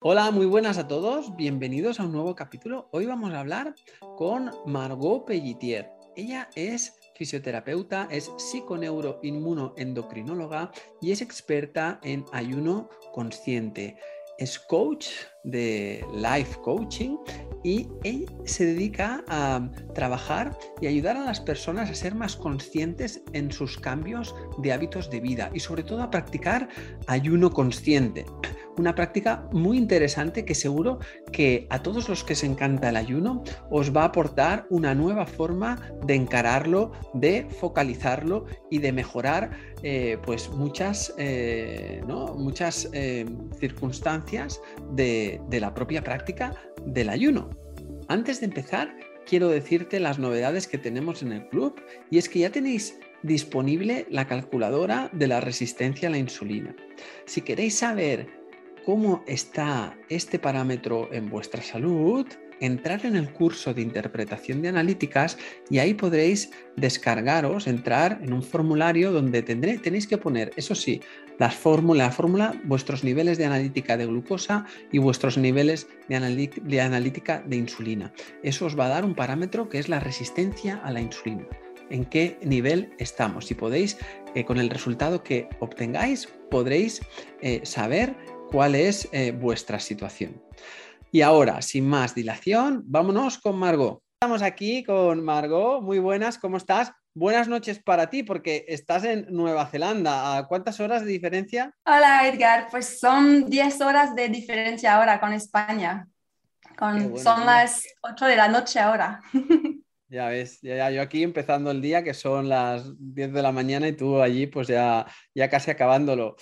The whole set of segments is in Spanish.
Hola, muy buenas a todos, bienvenidos a un nuevo capítulo. Hoy vamos a hablar con Margot Pellitier. Ella es fisioterapeuta, es psiconeuroinmunoendocrinóloga y es experta en ayuno consciente. Es coach de life coaching y ella se dedica a trabajar y ayudar a las personas a ser más conscientes en sus cambios de hábitos de vida y sobre todo a practicar ayuno consciente una práctica muy interesante que seguro que a todos los que se encanta el ayuno os va a aportar una nueva forma de encararlo, de focalizarlo y de mejorar eh, pues muchas, eh, muchas eh, circunstancias de, de la propia práctica del ayuno. Antes de empezar, quiero decirte las novedades que tenemos en el club y es que ya tenéis disponible la calculadora de la resistencia a la insulina. Si queréis saber cómo está este parámetro en vuestra salud, entrar en el curso de interpretación de analíticas y ahí podréis descargaros, entrar en un formulario donde tendré, tenéis que poner, eso sí, las fórmula, la fórmula, vuestros niveles de analítica de glucosa y vuestros niveles de, analítica de insulina. Eso os va a dar un parámetro que es la resistencia a la insulina en qué nivel estamos. Si podéis, eh, con el resultado que obtengáis, podréis eh, saber cuál es eh, vuestra situación. Y ahora, sin más dilación, vámonos con Margot. Estamos aquí con Margot. Muy buenas, ¿cómo estás? Buenas noches para ti porque estás en Nueva Zelanda. ¿A cuántas horas de diferencia? Hola Edgar, pues son 10 horas de diferencia ahora con España. son las 8 de la noche ahora. Ya ves, ya, yo aquí empezando el día que son las 10 de la mañana y tú allí pues ya, ya casi acabándolo.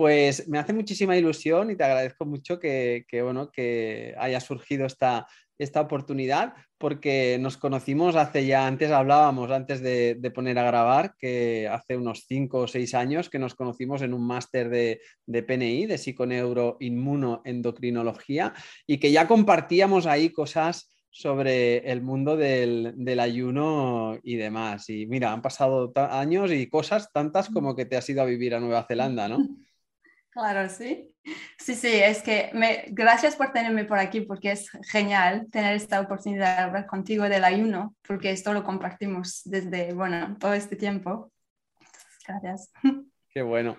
Pues me hace muchísima ilusión y te agradezco mucho que, bueno, que haya surgido esta, esta oportunidad porque nos conocimos hace ya, antes hablábamos, antes de, poner a grabar, que hace unos cinco o seis años que nos conocimos en un máster de, de PNI, de psiconeuroinmunoendocrinología, y que ya compartíamos ahí cosas sobre el mundo del, del, ayuno y demás. Y mira, han pasado años y cosas tantas como que te has ido a vivir a Nueva Zelanda, ¿no? Claro, sí. Sí, sí, es que gracias por tenerme por aquí porque es genial tener esta oportunidad de hablar contigo del ayuno, porque esto lo compartimos desde, bueno, todo este tiempo. Gracias. Qué bueno.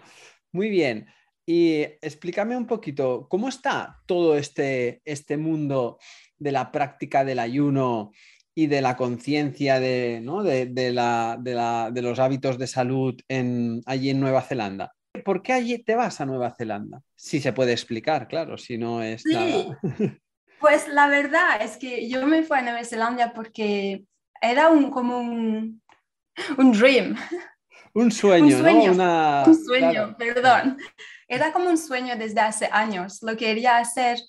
Muy bien. Y explícame un poquito, ¿cómo está todo este, este mundo de la práctica del ayuno y de la conciencia de, ¿no? de, de, la, de, los hábitos de salud allí en Nueva Zelanda? ¿Por qué allí te vas a Nueva Zelanda? Si se puede explicar, claro, si no es nada. Pues la verdad es que yo me fui a Nueva Zelanda porque era un, como un, un dream. Un sueño, un sueño, ¿no? Un sueño, perdón. Era como un sueño desde hace años. Lo quería hacer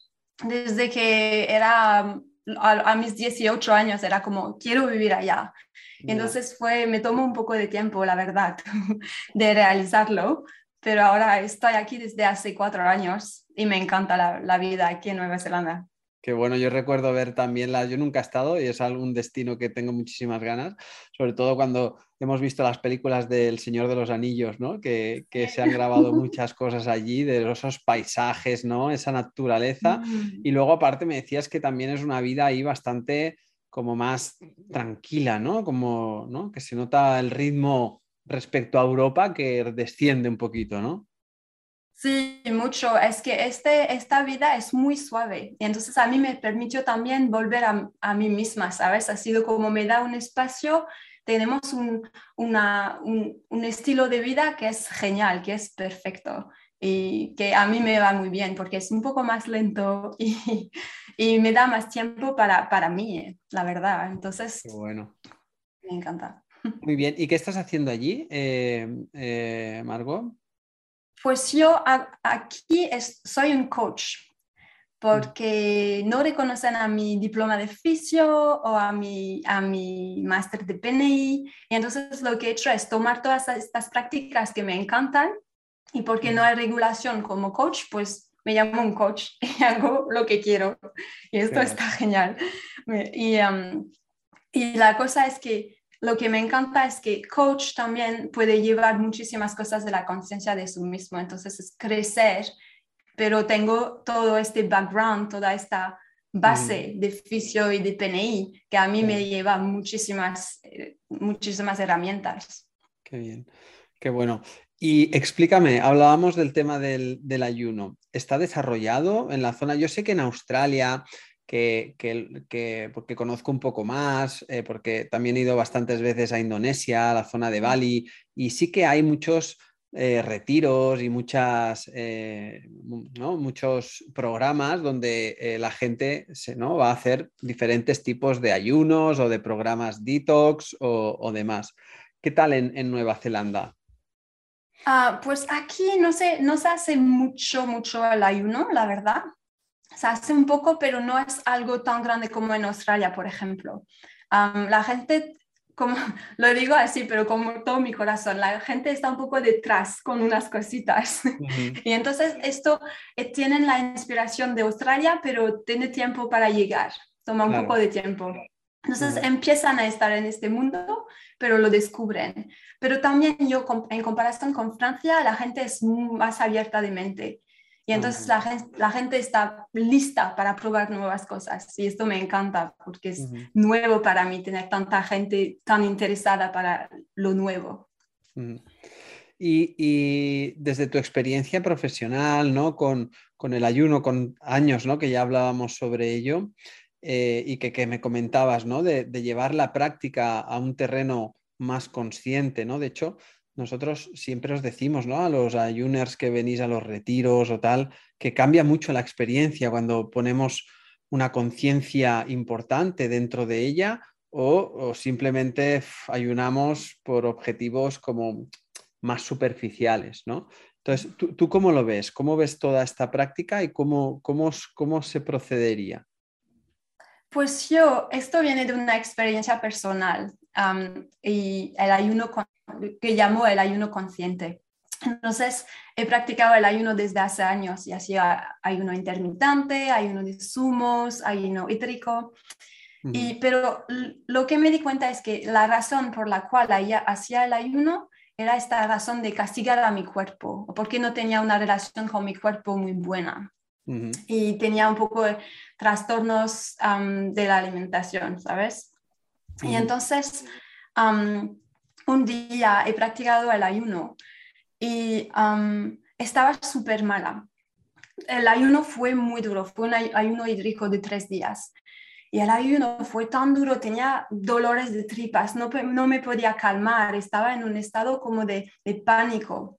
desde que era a, a, mis 18 años. Era como, quiero vivir allá. Entonces fue, me tomó un poco de tiempo, la verdad, de realizarlo pero ahora estoy aquí desde hace cuatro años y me encanta la, vida aquí en Nueva Zelanda. Qué bueno, yo recuerdo ver también la, yo nunca he estado y es algún destino que tengo muchísimas ganas, sobre todo cuando hemos visto las películas del Señor de los Anillos, ¿no? Que, se han grabado muchas cosas allí, de esos paisajes, ¿no? Esa naturaleza. Mm. Y luego aparte me decías que también es una vida ahí bastante como más tranquila, ¿no? Como, ¿no? Que se nota el ritmo respecto a Europa que desciende un poquito, ¿no? Sí, mucho. Es que este, esta vida es muy suave y entonces a mí me permitió también volver a, a mí misma, ¿sabes? Ha sido como me da un espacio, tenemos un, una, un, un, estilo de vida que es genial, que es perfecto y que a mí me va muy bien porque es un poco más lento y, y me da más tiempo para, para mí, la verdad. Entonces, bueno. me encanta. Muy bien. ¿Y qué estás haciendo allí, eh, eh, Margot? Pues yo aquí soy un coach porque no reconocen a mi diploma de fisio o a mi, a mi máster de PNI. Y entonces lo que he hecho es tomar todas estas prácticas que me encantan y porque no hay regulación como coach, pues me llamo un coach y hago lo que quiero. Y esto está genial. Y, um, y la cosa es que lo que me encanta es que coach también puede llevar muchísimas cosas de la conciencia de sí mismo. Entonces es crecer pero tengo todo este background, toda esta base de fisio y de PNI que a mí me lleva muchísimas, eh, muchísimas herramientas. Qué bien, qué bueno. Y explícame, hablábamos del tema del, ayuno. ¿Está desarrollado en la zona? Yo sé que en Australia, que, porque conozco un poco más, eh, porque también he ido bastantes veces a Indonesia, a la zona de Bali, y sí que hay muchos eh, retiros y muchas, eh, muchos programas donde eh, la gente se, ¿no? va a hacer diferentes tipos de ayunos o de programas detox o, demás. ¿Qué tal en, Nueva Zelanda? Ah, pues aquí no, sé, no se hace mucho, mucho el ayuno, la verdad. Se hace un poco, pero no es algo tan grande como en Australia, por ejemplo. la gente como lo digo así, pero como todo mi corazón, la gente está un poco detrás con unas cositas. Y entonces esto eh, tienen la inspiración de Australia, pero tiene tiempo para llegar, toma un poco de tiempo. Entonces empiezan a estar en este mundo, pero lo descubren. Pero también yo, en comparación con Francia, la gente es más abierta de mente. Y entonces la, gente, la gente está lista para probar nuevas cosas. Y esto me encanta porque es nuevo para mí tener tanta gente tan interesada para lo nuevo. y, desde tu experiencia profesional, ¿no? Con, con, el ayuno, con años, ¿no? Que ya hablábamos sobre ello eh, y que, que, me comentabas, ¿no? De, de, llevar la práctica a un terreno más consciente, ¿no? De hecho, nosotros siempre os decimos, ¿no? A los ayuners que venís a los retiros o tal, que cambia mucho la experiencia cuando ponemos una conciencia importante dentro de ella o, simplemente ayunamos por objetivos como más superficiales, ¿no? Entonces, ¿tú, cómo lo ves? ¿Cómo ves toda esta práctica y cómo, cómo, cómo se procedería? Pues yo, esto viene de una experiencia personal y el ayuno que llamo el ayuno consciente. Entonces, he practicado el ayuno desde hace años y hacía ayuno intermitente, ayuno de zumos, ayuno hídrico. y, pero lo que me di cuenta es que la razón por la cual hacía el ayuno era esta razón de castigar a mi cuerpo, porque no tenía una relación con mi cuerpo muy buena. Y tenía un poco de trastornos de la alimentación, ¿sabes? Y entonces, un día he practicado el ayuno y estaba súper mala. El ayuno fue muy duro, fue un ayuno hídrico de tres días. Y el ayuno fue tan duro, tenía dolores de tripas, no, no me podía calmar, estaba en un estado como de, de pánico.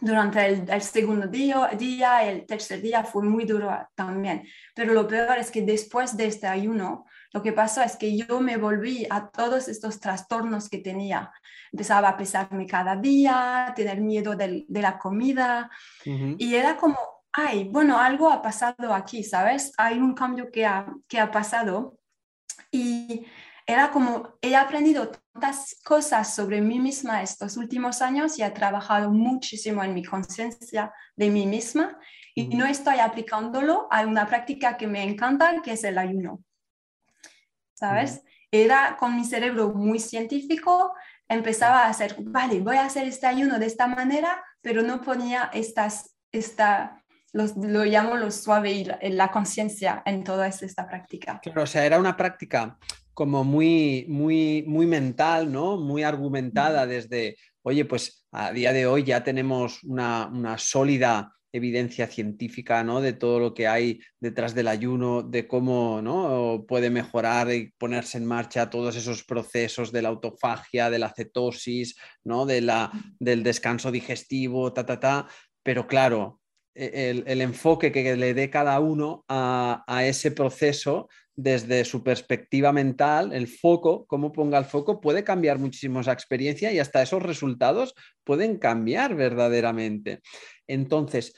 Durante el, el, segundo día, día, el tercer día fue muy duro también. Pero lo peor es que después de este ayuno, lo que pasó es que yo me volví a todos estos trastornos que tenía. Empezaba a pesarme cada día, tener miedo de, la comida y era como, ay, bueno, algo ha pasado aquí, ¿sabes? Hay un cambio que ha, que ha pasado y era como, he aprendido tantas cosas sobre mí misma estos últimos años y he trabajado muchísimo en mi conciencia de mí misma y no estoy aplicándolo a una práctica que me encanta, que es el ayuno. ¿Sabes? Era con mi cerebro muy científico, empezaba a hacer, vale, voy a hacer este ayuno de esta manera, pero no ponía estas, esta, los, lo llamo lo suave y la, conciencia en toda esta práctica. Claro, o sea, era una práctica como muy, muy, muy mental, ¿no? Muy argumentada desde, oye, pues a día de hoy ya tenemos una, una sólida evidencia científica ¿no? de todo lo que hay detrás del ayuno, de cómo ¿no? puede mejorar y ponerse en marcha todos esos procesos de la autofagia, de la cetosis, ¿no? de la, del descanso digestivo, ta, ta, ta. Pero claro, e, el, enfoque que le dé cada uno a, a, ese proceso desde su perspectiva mental, el foco, cómo ponga el foco, puede cambiar muchísimo esa experiencia y hasta esos resultados pueden cambiar verdaderamente. Entonces,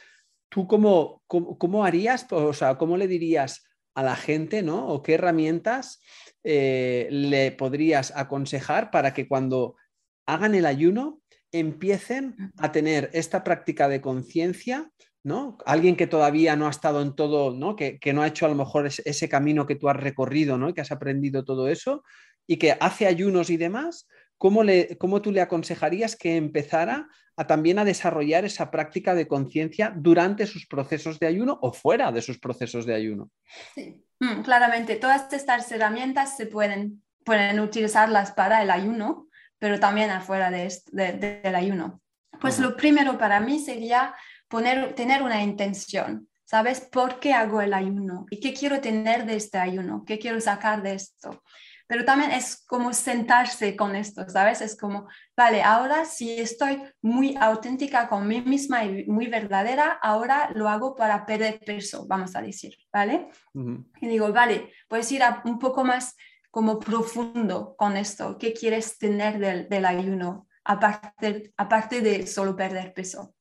¿tú cómo, cómo, harías, o sea, cómo le dirías a la gente, ¿no? O qué herramientas eh, le podrías aconsejar para que cuando hagan el ayuno empiecen a tener esta práctica de conciencia, ¿no? Alguien que todavía no ha estado en todo, ¿no? Que, no ha hecho a lo mejor ese, camino que tú has recorrido, ¿no? Y que has aprendido todo eso y que hace ayunos y demás, ¿cómo, le, ¿cómo tú le aconsejarías que empezara a también a desarrollar esa práctica de conciencia durante sus procesos de ayuno o fuera de sus procesos de ayuno? Sí, mm, claramente, todas estas herramientas se pueden, pueden utilizarlas para el ayuno, pero también afuera de, del ayuno. Pues lo primero para mí sería poner, tener una intención. ¿Sabes por qué hago el ayuno? ¿Y qué quiero tener de este ayuno? ¿Qué quiero sacar de esto? Pero también es como sentarse con esto, ¿sabes? Es como, vale, ahora si estoy muy auténtica con mí misma y muy verdadera, ahora lo hago para perder peso, vamos a decir, ¿vale? Y digo, vale, puedes ir un poco más como profundo con esto. ¿Qué quieres tener del, del ayuno? Aparte, aparte de solo perder peso.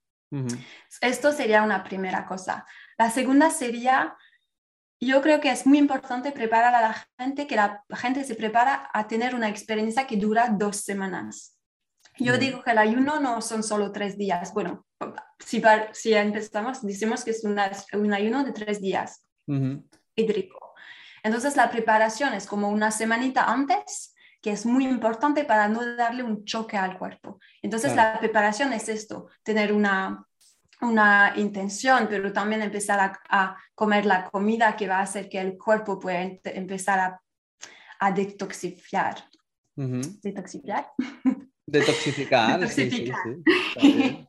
Esto sería una primera cosa. La segunda sería, yo creo que es muy importante preparar a la gente, que la gente se prepara a tener una experiencia que dura dos semanas. Yo digo que el ayuno no son solo tres días. Bueno, si, si empezamos, decimos que es un ayuno de tres días hídrico. Entonces la preparación es como una semanita antes, que es muy importante para no darle un choque al cuerpo. Entonces la preparación es esto, tener una, una intención, pero también empezar a, comer la comida que va a hacer que el cuerpo pueda empezar a, a detoxificar. ¿Detoxificar? Detoxificar.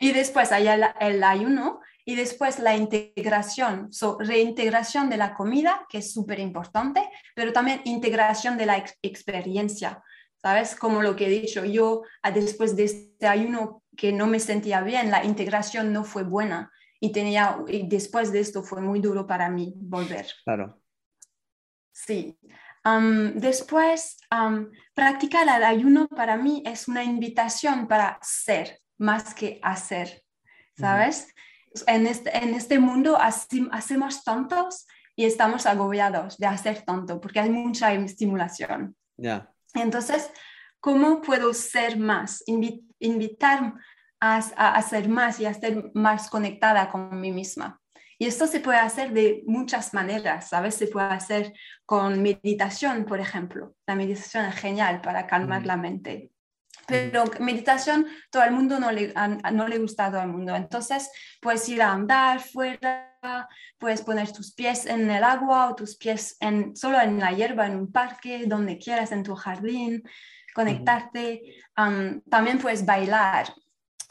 y después hay el, ayuno y después la integración, so, reintegración de la comida, que es súper importante, pero también integración de la experiencia. ¿Sabes? Como lo que he dicho, yo después de este ayuno que no me sentía bien, la integración no fue buena y, tenía, y después de esto fue muy duro para mí volver. Claro. Sí. después, practicar el ayuno para mí es una invitación para ser más que hacer, ¿sabes? En, este, en este mundo hacemos tantos y estamos agobiados de hacer tanto porque hay mucha estimulación. Ya. Entonces, ¿cómo puedo ser más? invitar a, a, ser más y a ser más conectada con mí misma. Y esto se puede hacer de muchas maneras, ¿sabes? Se puede hacer con meditación, por ejemplo. La meditación es genial para calmar la mente. Pero meditación, todo el mundo no le, no le gusta a todo el mundo. Entonces, puedes ir a andar fuera, puedes poner tus pies en el agua o tus pies en, solo en la hierba, en un parque, donde quieras, en tu jardín conectarte. también puedes bailar.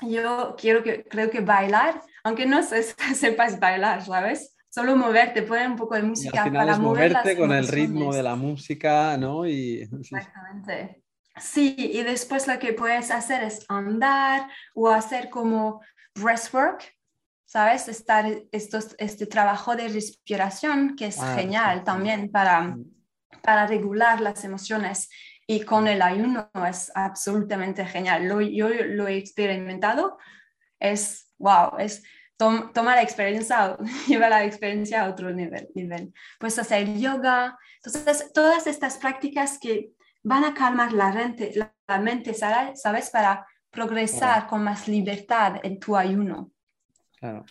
Yo quiero que, creo que bailar, aunque no sepas bailar, ¿sabes? Solo moverte, poner un poco de música para moverte con el ritmo de la música, ¿no? Y, Exactamente. Sí, y después lo que puedes hacer es andar o hacer como breathwork, ¿sabes? Estar estos, este trabajo de respiración que es ah, genial también para, mm. para regular las emociones y con el ayuno es absolutamente genial. Lo, yo lo he experimentado, es wow, es tomar la experiencia, llevar la experiencia a otro nivel, nivel. Pues hacer yoga, entonces todas estas prácticas que van a calmar la mente, la, mente ¿sabes? Para progresar con más libertad en tu ayuno. Claro.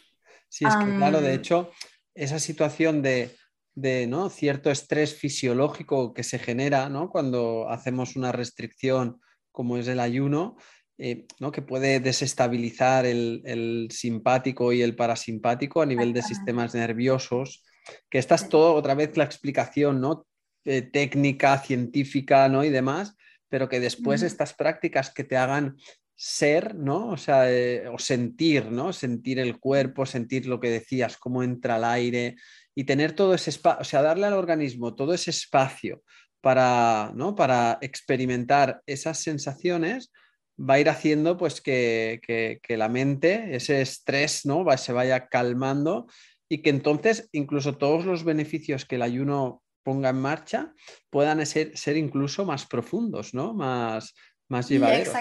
Sí, es que claro, de hecho, esa situación de de ¿no? cierto estrés fisiológico que se genera ¿no? cuando hacemos una restricción como es el ayuno, eh, ¿no? que puede desestabilizar el, simpático y el parasimpático a nivel de sistemas nerviosos, que esta es todo otra vez la explicación ¿no? Eh, técnica, científica ¿no? y demás, pero que después estas prácticas que te hagan ser, ¿no? O sea, eh, o sentir, ¿no? Sentir el cuerpo, sentir lo que decías, cómo entra el aire, y tener todo ese espacio, o sea, darle al organismo todo ese espacio para, ¿no? para experimentar esas sensaciones, va a ir haciendo pues que, que, la mente, ese estrés, ¿no? Va, se vaya calmando y que entonces incluso todos los beneficios que el ayuno ponga en marcha puedan ser, ser incluso más profundos, ¿no? Más, más llevaderos.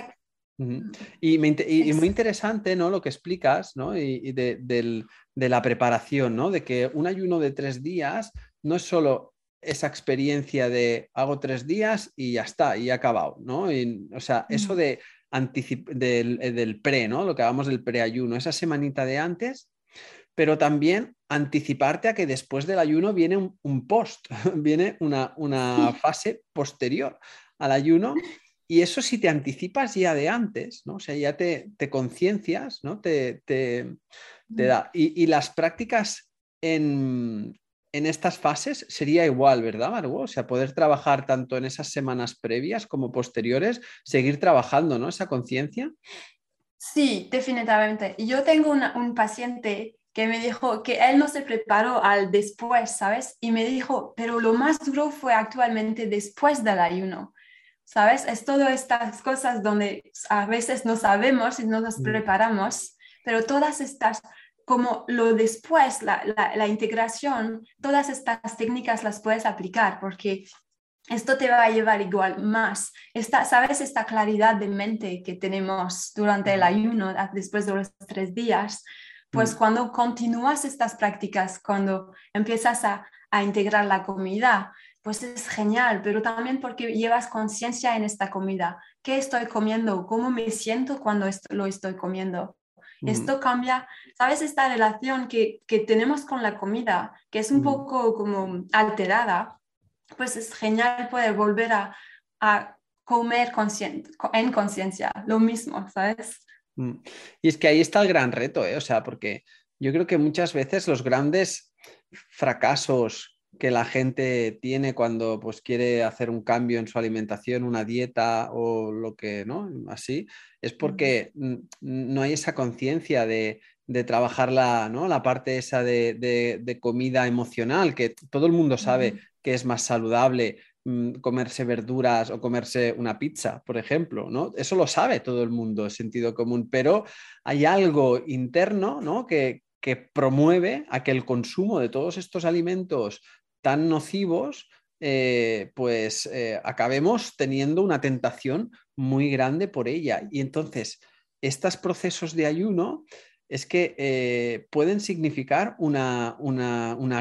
Y, muy interesante ¿no? lo que explicas ¿no? y, de, la preparación, ¿no? de que un ayuno de tres días no es solo esa experiencia de hago tres días y ya está, y he acabado. ¿no? o sea, eso de del, eh, del, pre, ¿no? lo que hablamos del preayuno, esa semanita de antes, pero también anticiparte a que después del ayuno viene un, post, viene una, una fase posterior al ayuno y eso si te anticipas ya de antes, ¿no? O sea, ya te, conciencias, ¿no? Te, te, da. Y, las prácticas en, estas fases sería igual, ¿verdad, Margot? O sea, poder trabajar tanto en esas semanas previas como posteriores, seguir trabajando, ¿no? Esa conciencia. Sí, definitivamente. Yo tengo un paciente que me dijo que él no se preparó al después, ¿sabes? Y me dijo, pero lo más duro fue actualmente después del ayuno, ¿sabes? Es todas estas cosas donde a veces no sabemos y no nos mm. preparamos, pero todas estas, como lo después, la, la, integración, todas estas técnicas las puedes aplicar porque esto te va a llevar igual más. Esta, ¿Sabes? Esta claridad de mente que tenemos durante el ayuno, después de los tres días, pues mm. cuando continúas estas prácticas, cuando empiezas a, integrar la comida, pues es genial, pero también porque llevas conciencia en esta comida. ¿Qué estoy comiendo? ¿Cómo me siento cuando lo estoy comiendo? Mm. Esto cambia, ¿sabes? Esta relación que, tenemos con la comida, que es un mm. poco como alterada, pues es genial poder volver a, a comer en conciencia, lo mismo, ¿sabes? Mm. Y es que ahí está el gran reto, ¿eh? o sea, porque yo creo que muchas veces los grandes fracasos que la gente tiene cuando pues quiere hacer un cambio en su alimentación, una dieta o lo que, ¿no? Así, es porque no hay esa conciencia de, trabajar la, ¿no? la parte esa de, comida emocional, que todo el mundo sabe que es más saludable Mm, comerse verduras o comerse una pizza, por ejemplo, ¿no? Eso lo sabe todo el mundo, sentido común, pero hay algo interno, ¿no? Que, que promueve a que el consumo de todos estos alimentos tan nocivos, eh, pues eh, acabemos teniendo una tentación muy grande por ella. Y entonces, estos procesos de ayuno es que eh, pueden significar una,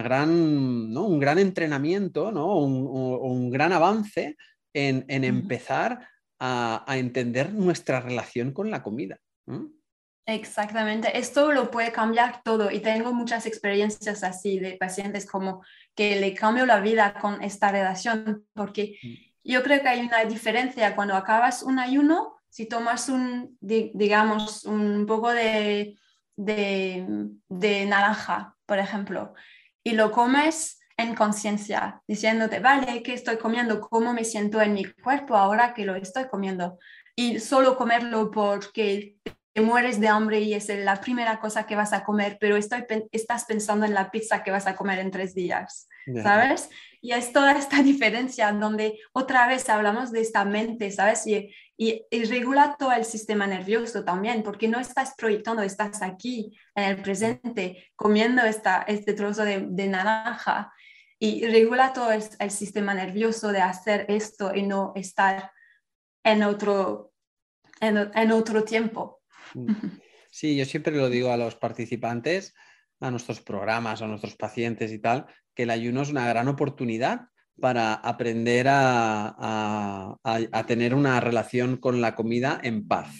gran, ¿no? un gran entrenamiento ¿no? o, un, gran avance en, empezar a, entender nuestra relación con la comida. Exactamente, esto lo puede cambiar todo y tengo muchas experiencias así de pacientes como que le cambio la vida con esta relación porque mm. yo creo que hay una diferencia cuando acabas un ayuno, si tomas un, digamos, un poco de de, naranja, por ejemplo, y lo comes en conciencia, diciéndote, vale, ¿qué estoy comiendo? ¿Cómo me siento en mi cuerpo ahora que lo estoy comiendo? Y solo comerlo porque te mueres de hambre y es la primera cosa que vas a comer, pero estoy, estás pensando en la pizza que vas a comer en tres días, ¿sabes? Y es toda esta diferencia donde otra vez hablamos de esta mente, ¿sabes? Y, y, regula todo el sistema nervioso también, porque no estás proyectando, estás aquí en el presente comiendo esta, este trozo de, naranja y regula todo el, el sistema nervioso de hacer esto y no estar en otro, en, en otro tiempo. Mm. Sí, yo siempre lo digo a los participantes, a nuestros programas, a nuestros pacientes y tal, que el ayuno es una gran oportunidad para aprender a, tener una relación con la comida en paz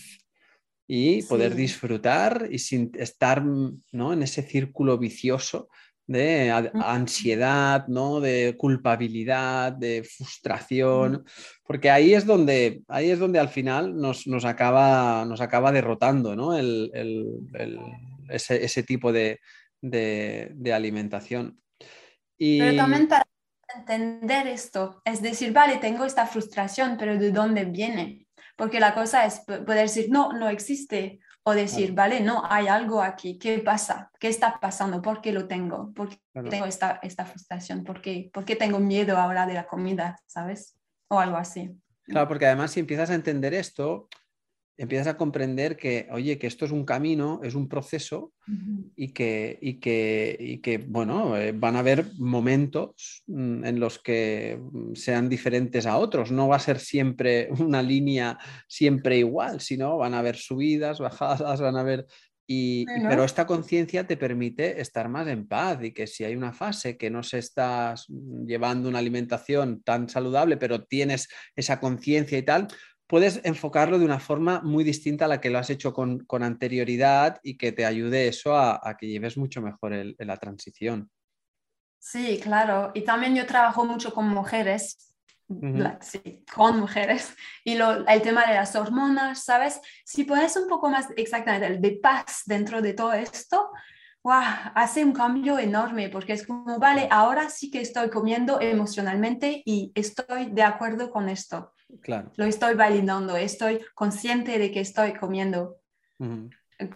y poder disfrutar y sin estar ¿no? en ese círculo vicioso de ansiedad, ¿no? de culpabilidad, de frustración, porque ahí es donde, ahí es donde al final nos, acaba, nos acaba derrotando ¿no? ese, tipo de, alimentación. Y... Pero también para entender esto, es decir, vale, tengo esta frustración, pero ¿de dónde viene? Porque la cosa es poder decir, no, no existe, o decir, vale, no, hay algo aquí, ¿qué pasa? ¿Qué está pasando? ¿Por qué lo tengo? ¿Por qué tengo esta, esta frustración? ¿Por qué, ¿Por qué tengo miedo ahora de la comida? ¿Sabes? O algo así. Claro, porque además si empiezas a entender esto, empiezas a comprender que, oye, que esto es un camino, es un proceso y, que, y, que, que, bueno, eh, van a haber momentos mm, en los que mm, sean diferentes a otros. No va a ser siempre una línea siempre igual, sino van a haber subidas, bajadas, van a haber... Y, Pero esta conciencia te permite estar más en paz y que si hay una fase que no se está llevando una alimentación tan saludable, pero tienes esa conciencia y tal, puedes enfocarlo de una forma muy distinta a la que lo has hecho con, anterioridad y que te ayude eso a, que lleves mucho mejor la transición. Sí, claro. Y también yo trabajo mucho con mujeres con mujeres. Y lo, el tema de las hormonas, ¿sabes? Si puedes un poco más exactamente el de paz dentro de todo esto, wow, hace un cambio enorme porque es como, vale, ahora sí que estoy comiendo emocionalmente y estoy de acuerdo con esto. Claro. Lo estoy validando, estoy consciente de que estoy comiendo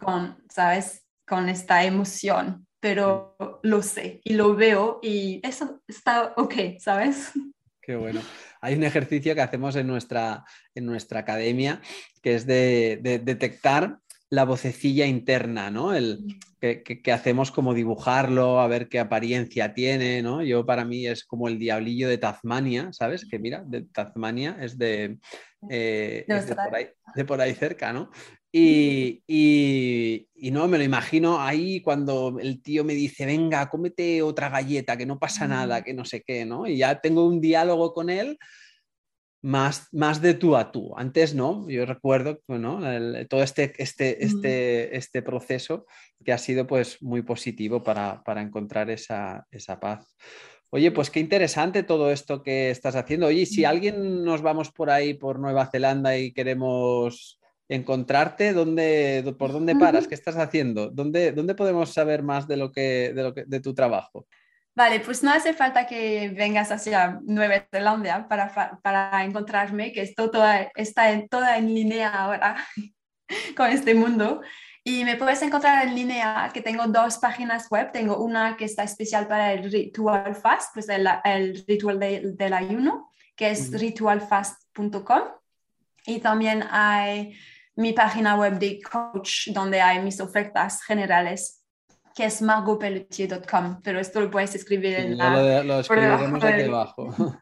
con, ¿sabes? Con esta emoción, pero lo sé y lo veo y eso está ok, ¿sabes? Qué bueno. Hay un ejercicio que hacemos en nuestra, en nuestra academia que es de, de detectar la vocecilla interna, ¿no? El, que, que, hacemos como dibujarlo, a ver qué apariencia tiene, ¿no? Yo para mí es como el diablillo de Tasmania, ¿sabes? Que mira, de Tasmania es de, eh, de, por, ahí, de por, ahí, cerca, ¿no? Y, y, y, no, me lo imagino ahí cuando el tío me dice, venga, cómete otra galleta, que no pasa nada, que no sé qué, ¿no? Y ya tengo un diálogo con él más, más de tú a tú. Antes no, yo recuerdo ¿no? todo este, este, este, este proceso que ha sido pues muy positivo para, para encontrar esa, esa, paz. Oye, pues qué interesante todo esto que estás haciendo. Oye, si alguien nos vamos por ahí, por Nueva Zelanda y queremos encontrarte, ¿dónde, ¿por dónde paras? ¿Qué estás haciendo? ¿Dónde, dónde podemos saber más de, lo que, de, lo que, de tu trabajo? Vale, pues no hace falta que vengas hacia Nueva Zelanda para, para encontrarme, que esto toda, está en, toda en línea ahora con este mundo. Y me puedes encontrar en línea, que tengo dos páginas web. Tengo una que está especial para el ritual fast, pues el, el ritual del ayuno, que es ritualfast.com. Y también hay mi página web de coach, donde hay mis ofertas generales que es margopelletier.com, pero esto lo puedes escribir en la... Lo, escribiremos aquí abajo.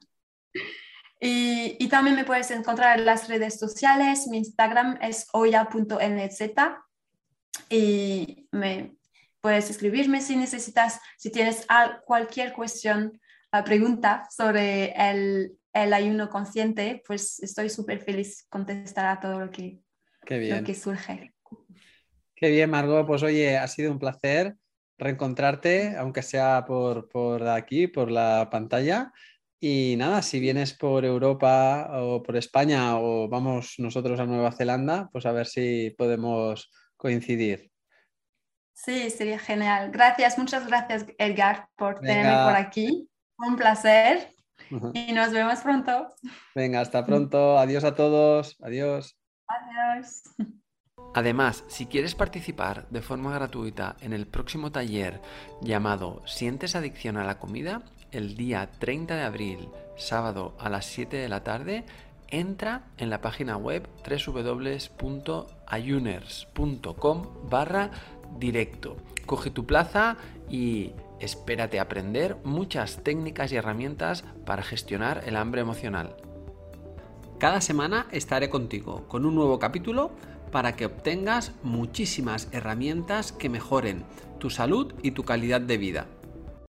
Y, y, también me puedes encontrar en las redes sociales. Mi Instagram es oya.nz y me puedes escribirme si necesitas, si tienes cualquier cuestión, pregunta sobre el, el, ayuno consciente, pues estoy súper feliz contestar a todo lo que, Qué Lo que surge. Qué bien, Margot. Pues oye, ha sido un placer reencontrarte, aunque sea por, por aquí, por la pantalla. Y nada, si vienes por Europa o por España o vamos nosotros a Nueva Zelanda, pues a ver si podemos coincidir. Sí, sería genial. Gracias, muchas gracias Edgar por tenerme por aquí. Un placer y nos vemos pronto. Venga, hasta pronto. Adiós a todos. Adiós. Adiós. Además, si quieres participar de forma gratuita en el próximo taller llamado ¿Sientes adicción a la comida? el día 30 de abril, sábado a las 7 de la tarde, entra en la página web www.ayuners.com barra directo. Coge tu plaza y espérate aprender muchas técnicas y herramientas para gestionar el hambre emocional. Cada semana estaré contigo con un nuevo capítulo para que obtengas muchísimas herramientas que mejoren tu salud y tu calidad de vida.